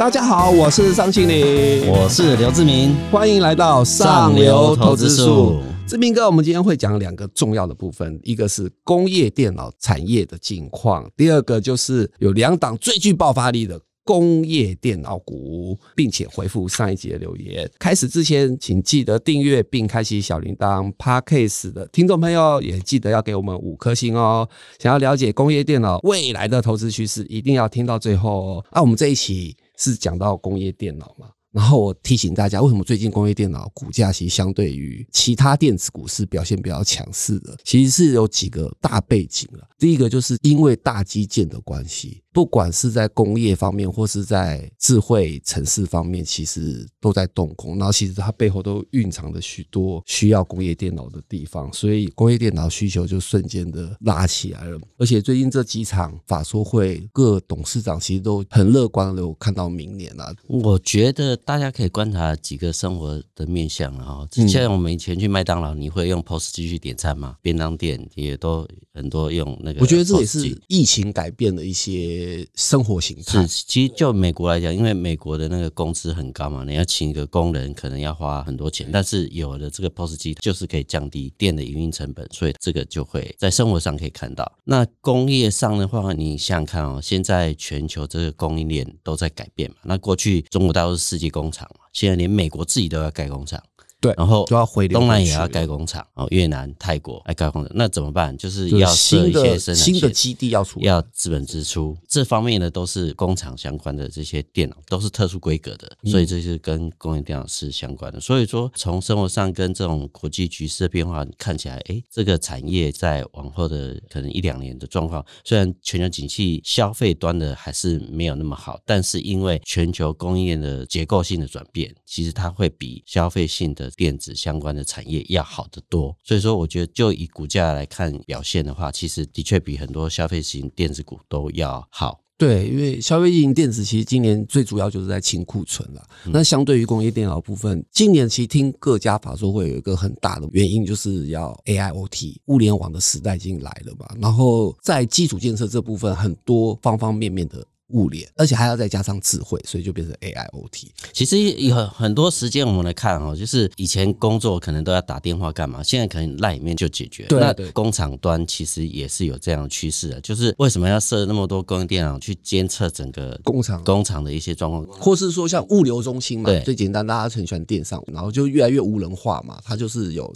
大家好，我是张庆林，我是刘志明，欢迎来到上流投资术。志明哥，我们今天会讲两个重要的部分，一个是工业电脑产业的近况，第二个就是有两档最具爆发力的工业电脑股，并且回复上一集的留言。开始之前，请记得订阅并开启小铃铛。Parkcase 的听众朋友也记得要给我们五颗星哦。想要了解工业电脑未来的投资趋势，一定要听到最后哦。那我们这一期。是讲到工业电脑嘛？然后我提醒大家，为什么最近工业电脑股价其实相对于其他电子股是表现比较强势的？其实是有几个大背景了。第一个就是因为大基建的关系。不管是在工业方面，或是在智慧城市方面，其实都在动工。然后，其实它背后都蕴藏着许多需要工业电脑的地方，所以工业电脑需求就瞬间的拉起来了。而且，最近这几场法说会，各董事长其实都很乐观的，我看到明年了。我觉得大家可以观察几个生活的面向了哈。像我们以前去麦当劳，你会用 POS 机去点餐吗？便当店也都很多用那个。我觉得这也是疫情改变的一些。生活形态是，其实就美国来讲，因为美国的那个工资很高嘛，你要请一个工人可能要花很多钱，但是有了这个 POS 机，就是可以降低店的营运成本，所以这个就会在生活上可以看到。那工业上的话，你想想看哦，现在全球这个供应链都在改变嘛。那过去中国大陆是世界工厂嘛，现在连美国自己都要盖工厂。对，然后就要回东南也要盖工厂，哦，越南、泰国来盖工厂，那怎么办？就是要设一些生产新的基地要出，要资本支出，这方面呢都是工厂相关的这些电脑，都是特殊规格的，所以这是跟工业电脑是相关的。所以说，从生活上跟这种国际局势的变化看起来，哎，这个产业在往后的可能一两年的状况，虽然全球景气消费端的还是没有那么好，但是因为全球供应链的结构性的转变，其实它会比消费性的电子相关的产业要好得多，所以说我觉得就以股价来看表现的话，其实的确比很多消费型电子股都要好。对，因为消费型电子其实今年最主要就是在清库存了。那相对于工业电脑部分，今年其实听各家法说会有一个很大的原因，就是要 AIoT 物联网的时代已经来了嘛。然后在基础建设这部分，很多方方面面的。物联，而且还要再加上智慧，所以就变成 AIoT。其实有很多时间我们来看哦，就是以前工作可能都要打电话干嘛，现在可能赖里面就解决。对，那工厂端其实也是有这样的趋势的，就是为什么要设那么多工业电脑去监测整个工厂工厂的一些状况，或是说像物流中心嘛，最简单，大家很喜欢电商，然后就越来越无人化嘛，它就是有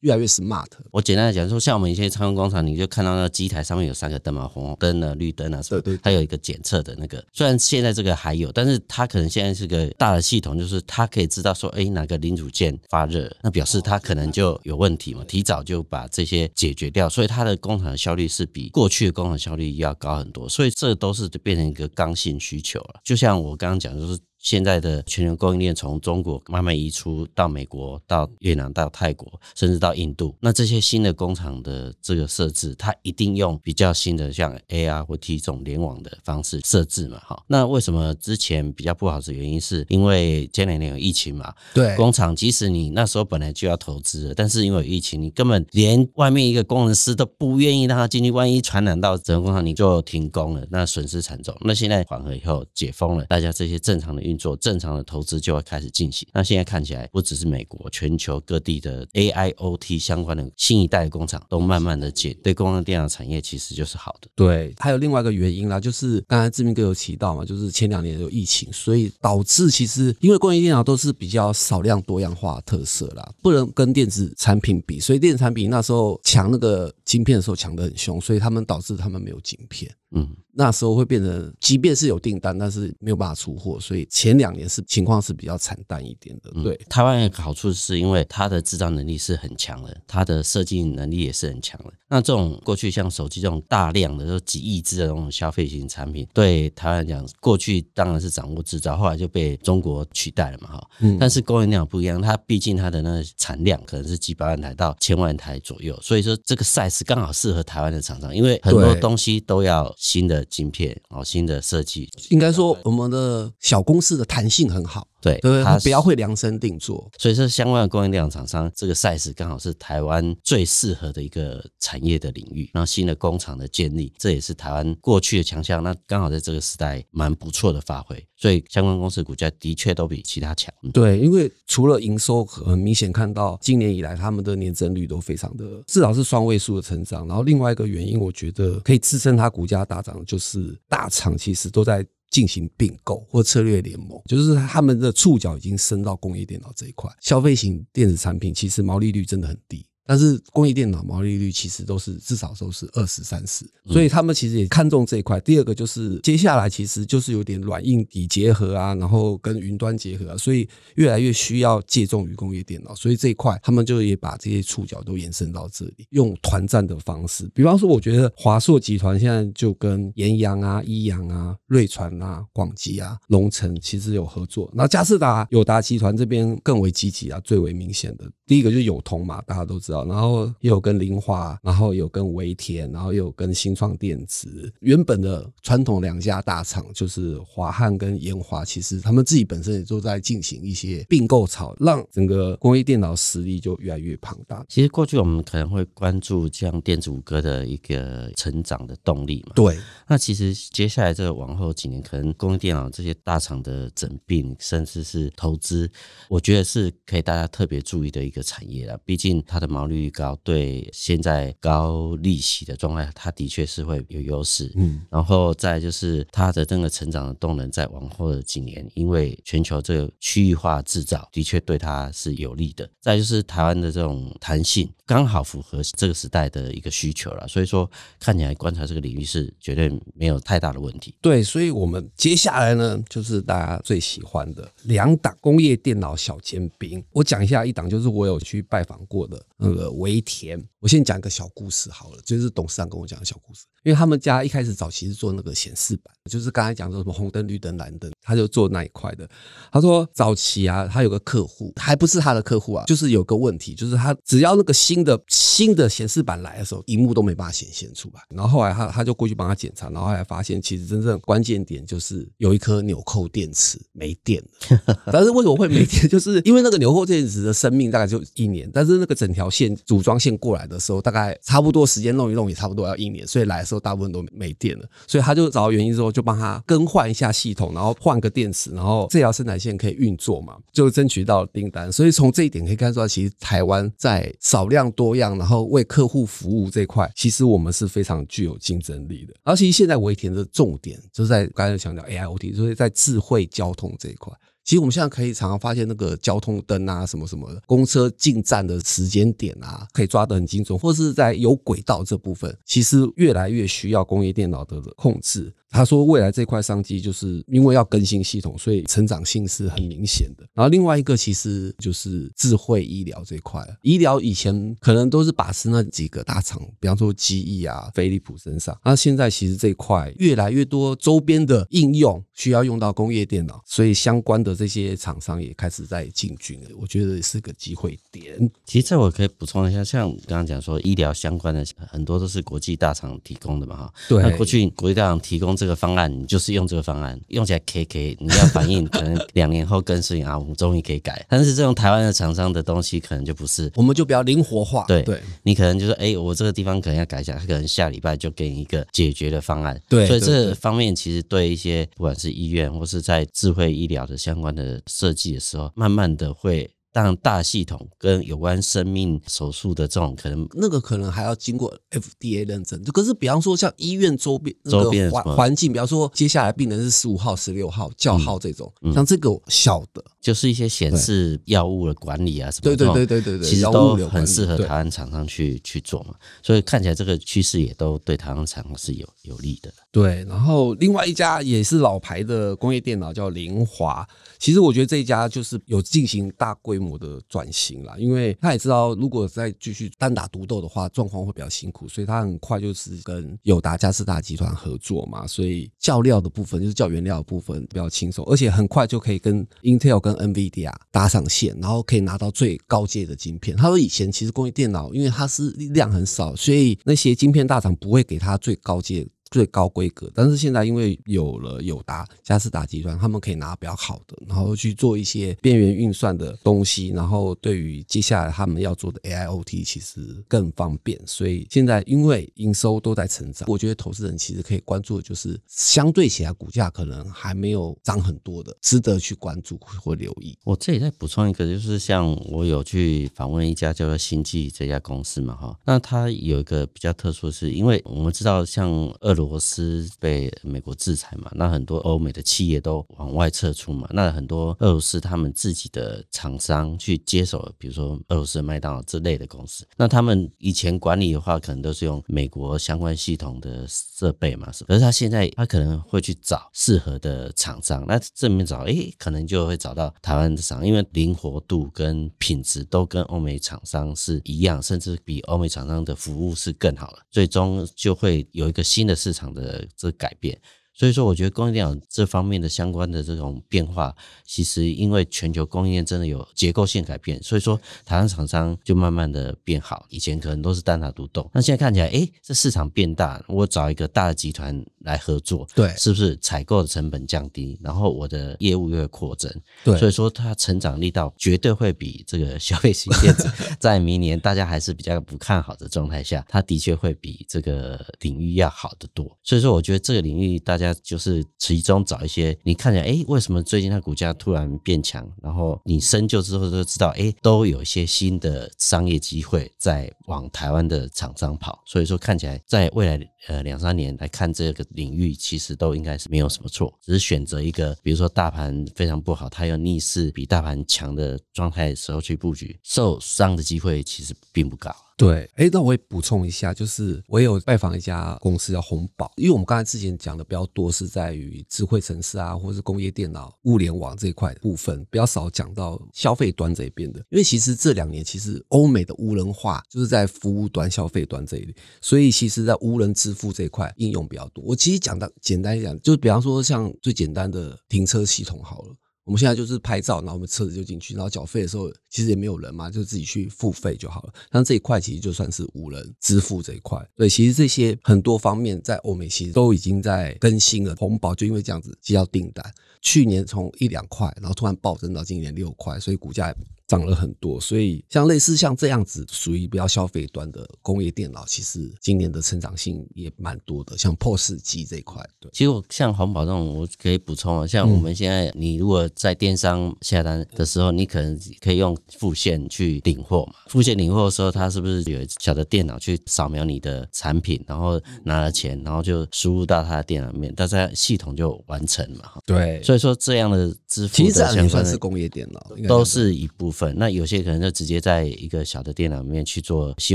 越来越 smart。我简单的讲说，像我们一些仓工厂，你就看到那机台上面有三个灯嘛，红灯啊、绿灯啊，对对，它有一个检测的。那个虽然现在这个还有，但是它可能现在是个大的系统，就是它可以知道说，哎，哪个零组件发热，那表示它可能就有问题嘛，提早就把这些解决掉，所以它的工厂的效率是比过去的工厂效率要高很多，所以这都是变成一个刚性需求了。就像我刚刚讲，就是。现在的全球供应链从中国慢慢移出到美国、到越南、到泰国，甚至到印度。那这些新的工厂的这个设置，它一定用比较新的像 AR 或 T 这种联网的方式设置嘛？哈，那为什么之前比较不好的原因，是因为前两年有疫情嘛？对，工厂即使你那时候本来就要投资，但是因为疫情，你根本连外面一个工程师都不愿意让他进去，万一传染到整个工厂，你就停工了，那损失惨重。那现在缓和以后解封了，大家这些正常的运。做正常的投资就会开始进行。那现在看起来，不只是美国，全球各地的 AIoT 相关的新一代的工厂都慢慢的建，对工业电脑产业其实就是好的。对，还有另外一个原因啦，就是刚才志明哥有提到嘛，就是前两年有疫情，所以导致其实因为工业电脑都是比较少量多样化特色啦，不能跟电子产品比，所以电子产品那时候抢那个晶片的时候抢得很凶，所以他们导致他们没有晶片。嗯，那时候会变成，即便是有订单，但是没有办法出货，所以前两年是情况是比较惨淡一点的。对，台湾有个好处是因为它的制造能力是很强的，它的设计能力也是很强的。那这种过去像手机这种大量的都几亿只的这种消费型产品，对台湾讲，过去当然是掌握制造，后来就被中国取代了嘛，哈。嗯。但是供应量不一样，它毕竟它的那个产量可能是几百万台到千万台左右，所以说这个 size 刚好适合台湾的厂商，因为很多东西都要。新的晶片哦，新的设计。应该说，我们的小公司的弹性很好，对对，它它比较会量身定做。所以说，相关的供应链厂商这个 size 刚好是台湾最适合的一个产业的领域。然后新的工厂的建立，这也是台湾过去的强项。那刚好在这个时代蛮不错的发挥，所以相关公司的股价的确都比其他强。嗯对，因为除了营收很明显看到今年以来他们的年增率都非常的，至少是双位数的成长。然后另外一个原因，我觉得可以支撑它股价大涨，就是大厂其实都在。进行并购或策略联盟，就是他们的触角已经伸到工业电脑这一块。消费型电子产品其实毛利率真的很低，但是工业电脑毛利率其实都是至少都是二十三十，所以他们其实也看重这一块。第二个就是接下来其实就是有点软硬底结合啊，然后跟云端结合啊，所以越来越需要借重于工业电脑，所以这一块他们就也把这些触角都延伸到这里，用团战的方式。比方说，我觉得华硕集团现在就跟延阳啊、一阳啊、瑞传啊、广基啊、龙城其实有合作。那嘉士达、友达集团这边更为积极啊，最为明显的第一个就是友通嘛，大家都知道，然后也有跟林华，然后有跟维田，然后也有跟新创电子。原本的传统两家大厂就是华汉跟研华，其实他们自己本身也都在进行一些并购潮，让整个工业电脑实力就越来越庞大。其实过去我们可能会关注这样电子五哥的一个成长的动力嘛。对，那其实接下来这个往后几年，可能工业电脑这些大厂的整并，甚至是投资，我觉得是可以大家特别注意的一个产业了。毕竟它的毛利率高，对现在高利息的状态，它的确是会有优势。嗯，然后再就是它的这个成长的动能，在往后的几年，因为全球这个区域化制造的确对它是有利的。再就是台湾的这种弹性，刚好符合这个时代的一个需求了。所以说，看起来观察这个领域是绝对没有太大的问题。对，所以我们接下来呢，就是大家最喜欢的两档工业电脑小尖兵。我讲一下一档，就是我有去拜访过的那呃维田。我先讲一个小故事好了，就是董事长跟我讲的小故事。因为他们家一开始早期是做那个显示板，就是刚才讲说什么红灯、绿灯、蓝灯，他就做那一块的。他说早期啊，他有个客户，还不是他的客户啊，就是有个问题，就是他只要那个新的新的显示板来的时候，荧幕都没办法显现出来。然后后来他他就过去帮他检查，然后后来发现其实真正关键点就是有一颗纽扣电池没电了。但是为什么会没电？就是因为那个纽扣电池的生命大概就一年，但是那个整条线组装线过来的时候，大概差不多时间弄一弄也差不多要一年，所以来的时大部分都没电了。所以他就找到原因之后，就帮他更换一下系统，然后换个电池，然后这条生产线可以运作嘛，就争取到订单。所以从这一点可以看出来，其实台湾在少量多样，然后为客户服务这块，其实我们是非常具有竞争力的。而其实现在维田的重点就是在刚才强调 AIoT，所以在智慧交通这一块。其实我们现在可以常常发现那个交通灯啊，什么什么的，公车进站的时间点啊，可以抓得很精准，或是在有轨道这部分，其实越来越需要工业电脑的控制。他说，未来这块商机就是因为要更新系统，所以成长性是很明显的。然后另外一个其实就是智慧医疗这块，医疗以前可能都是把持那几个大厂，比方说机翼啊、飞利浦身上，那现在其实这一块越来越多周边的应用需要用到工业电脑，所以相关的这些厂商也开始在进军了。我觉得是个机会点。其实这我可以补充一下，像刚刚讲说医疗相关的很多都是国际大厂提供的嘛，哈。对那过去国际大厂提供这个方案，你就是用这个方案，用起来 K K，你要反应，可能两年后更新啊，我们终于可以改。但是这种台湾的厂商的东西，可能就不是。我们就比较灵活化，对对你可能就说，哎、我这个地方可能要改一下，他可能下礼拜就给你一个解决的方案。对所以这方面其实对一些不管是医院或是在智慧医疗的相关的设计的时候，慢慢的会让大系统跟有关生命手术的这种可能那个可能还要经过 FDA 认证。可是，比方说像医院周边周边环环境，比方说接下来病人是十五号、十六号叫号这种，像这个小的，就是一些显示药物的管理啊什么对对对对对对，其实都很适合台湾厂商去去做嘛，所以看起来这个趋势也都对台湾厂商是有有利的。对，然后另外一家也是老牌的工业电脑叫凌华，其实我觉得这一家就是有进行大规模我的转型啦，因为他也知道如果再继续单打独斗的话，状况会比较辛苦，所以他很快就是跟友达、嘉士达集团合作嘛，所以教料的部分就是教原料的部分比较轻松，而且很快就可以跟 Intel 跟 NVIDIA 搭上线，然后可以拿到最高阶的晶片。他说以前其实工业电脑因为它是量很少，所以那些晶片大厂不会给他最高阶。最高规格。但是现在因为有了友达、嘉士达集团，他们可以拿比较好的，然后去做一些边缘运算的东西，然后对于接下来他们要做的 AIoT 其实更方便。所以现在因为营收都在成长，我觉得投资人其实可以关注的就是相对起来股价可能还没有涨很多的，值得去关注或留意。我这里再补充一个，就是像我有去访问一家叫做星际这家公司嘛，哈，那它有一个比较特殊的是，因为我们知道像俄罗罗斯被美国制裁嘛，那很多欧美的企业都往外撤出嘛，那很多俄罗斯他们自己的厂商去接手，比如说俄罗斯麦当劳之类的公司，那他们以前管理的话，可能都是用美国相关系统的设备嘛，是，可是他现在他可能会去找适合的厂商，那这面找，诶，可能就会找到台湾的厂，因为灵活度跟品质都跟欧美厂商是一样，甚至比欧美厂商的服务是更好了，最终就会有一个新的市场的这改变。所以说，我觉得供应链这方面的相关的这种变化，其实因为全球供应链真的有结构性改变，所以说台湾厂商就慢慢的变好。以前可能都是单打独斗，那现在看起来，哎，这市场变大，我找一个大的集团来合作，对，是不是采购的成本降低，然后我的业务又会扩增，对，所以说它成长力道绝对会比这个消费型电子 在明年大家还是比较不看好的状态下，它的确会比这个领域要好得多。所以说，我觉得这个领域大家。就是其中找一些你看起来，哎，为什么最近它股价突然变强？然后你深究之后就知道，哎，都有一些新的商业机会在往台湾的厂商跑。所以说，看起来在未来呃两三年来看这个领域，其实都应该是没有什么错，只是选择一个，比如说大盘非常不好，它有逆势比大盘强的状态时候去布局，受伤的机会其实并不高。对，哎，那我也补充一下，就是我有拜访一家公司叫红宝，因为我们刚才之前讲的比较多是在于智慧城市啊，或是工业电脑、物联网这一块部分，比较少讲到消费端这一边的。因为其实这两年，其实欧美的无人化就是在服务端、消费端这一类，所以其实在无人支付这一块应用比较多。我其实讲的简单一点，就是比方说像最简单的停车系统好了。我们现在就是拍照，然后我们车子就进去，然后缴费的时候其实也没有人嘛，就自己去付费就好了。像这一块其实就算是无人支付这一块。对，其实这些很多方面在欧美其实都已经在更新了。红宝就因为这样子接到订单，去年从一两块，然后突然暴增到今年六块，所以股价。涨了很多，所以像类似像这样子属于比较消费端的工业电脑，其实今年的成长性也蛮多的。像 POS 机这一块，对，其实我像环保这种，我可以补充啊，像我们现在你如果在电商下单的时候，你可能可以用付现去领货嘛。付现领货的时候，它是不是有小的电脑去扫描你的产品，然后拿了钱，然后就输入到它的电脑面，大家系统就完成嘛？对，所以说这样的支付其实这样也算是工业电脑，都是一部分。那有些可能就直接在一个小的电脑里面去做信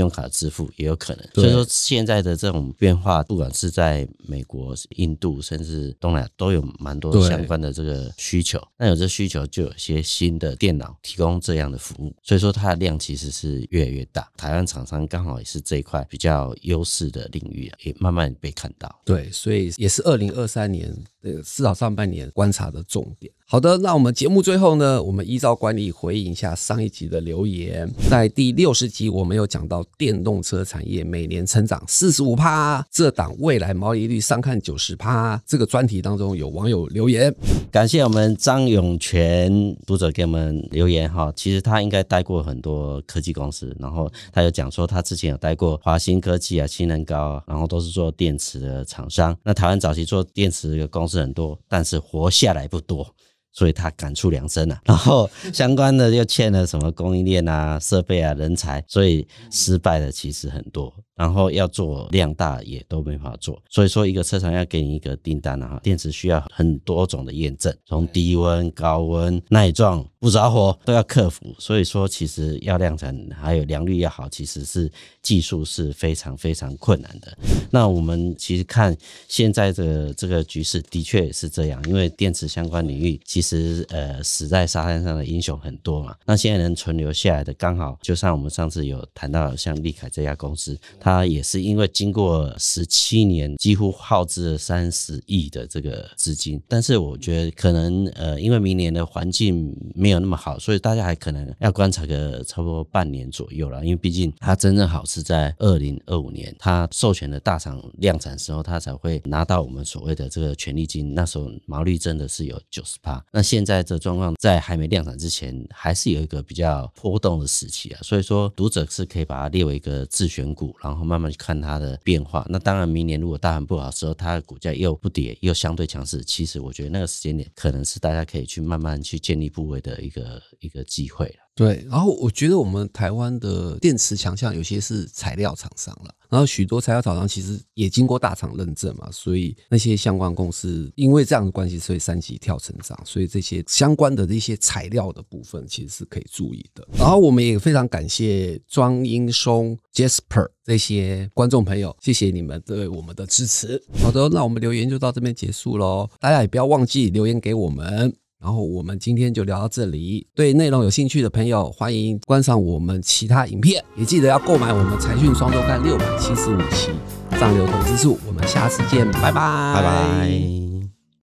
用卡支付，也有可能。所以说现在的这种变化，不管是在美国、印度，甚至东南亚，都有蛮多相关的这个需求。那有这需求，就有些新的电脑提供这样的服务。所以说它的量其实是越来越大。台湾厂商刚好也是这一块比较优势的领域，也慢慢被看到。对，所以也是二零二三年。这个至少上半年观察的重点。好的，那我们节目最后呢，我们依照惯例回应一下上一集的留言。在第六十集，我们有讲到电动车产业每年成长四十五趴，这档未来毛利率上看九十趴。这个专题当中有网友留言，感谢我们张永全读者给我们留言哈。其实他应该待过很多科技公司，然后他有讲说他之前有待过华新科技啊、新能高，然后都是做电池的厂商。那台湾早期做电池的公司。是很多，但是活下来不多，所以他感触良深啊。然后相关的又欠了什么供应链啊、设备啊、人才，所以失败的其实很多。然后要做量大也都没法做，所以说一个车厂要给你一个订单啊，电池需要很多种的验证，从低温、高温、耐撞、不着火都要克服。所以说其实要量产还有良率要好，其实是技术是非常非常困难的。那我们其实看现在的这个局势，的确也是这样，因为电池相关领域其其实呃死在沙滩上的英雄很多嘛。那现在能存留下来的，刚好就像我们上次有谈到，像利凯这家公司。它也是因为经过十七年，几乎耗资了三十亿的这个资金，但是我觉得可能呃，因为明年的环境没有那么好，所以大家还可能要观察个差不多半年左右了。因为毕竟它真正好是在二零二五年，它授权的大厂量产时候，它才会拿到我们所谓的这个权利金。那时候毛利真的是有九十八。那现在这状况在还没量产之前，还是有一个比较波动的时期啊。所以说，读者是可以把它列为一个自选股，然后慢慢去看它的变化。那当然，明年如果大盘不好的时候，它的股价又不跌，又相对强势，其实我觉得那个时间点可能是大家可以去慢慢去建立部位的一个一个机会。对，然后我觉得我们台湾的电池强项有些是材料厂商了，然后许多材料厂商其实也经过大厂认证嘛，所以那些相关公司因为这样的关系，所以三级跳成长，所以这些相关的这些材料的部分其实是可以注意的。然后我们也非常感谢庄英松、Jasper 这些观众朋友，谢谢你们对我们的支持。好的，那我们留言就到这边结束喽，大家也不要忘记留言给我们。然后我们今天就聊到这里。对内容有兴趣的朋友，欢迎观赏我们其他影片，也记得要购买我们财讯双周刊六百七十五期《上流投资术》。我们下次见，拜拜，拜拜。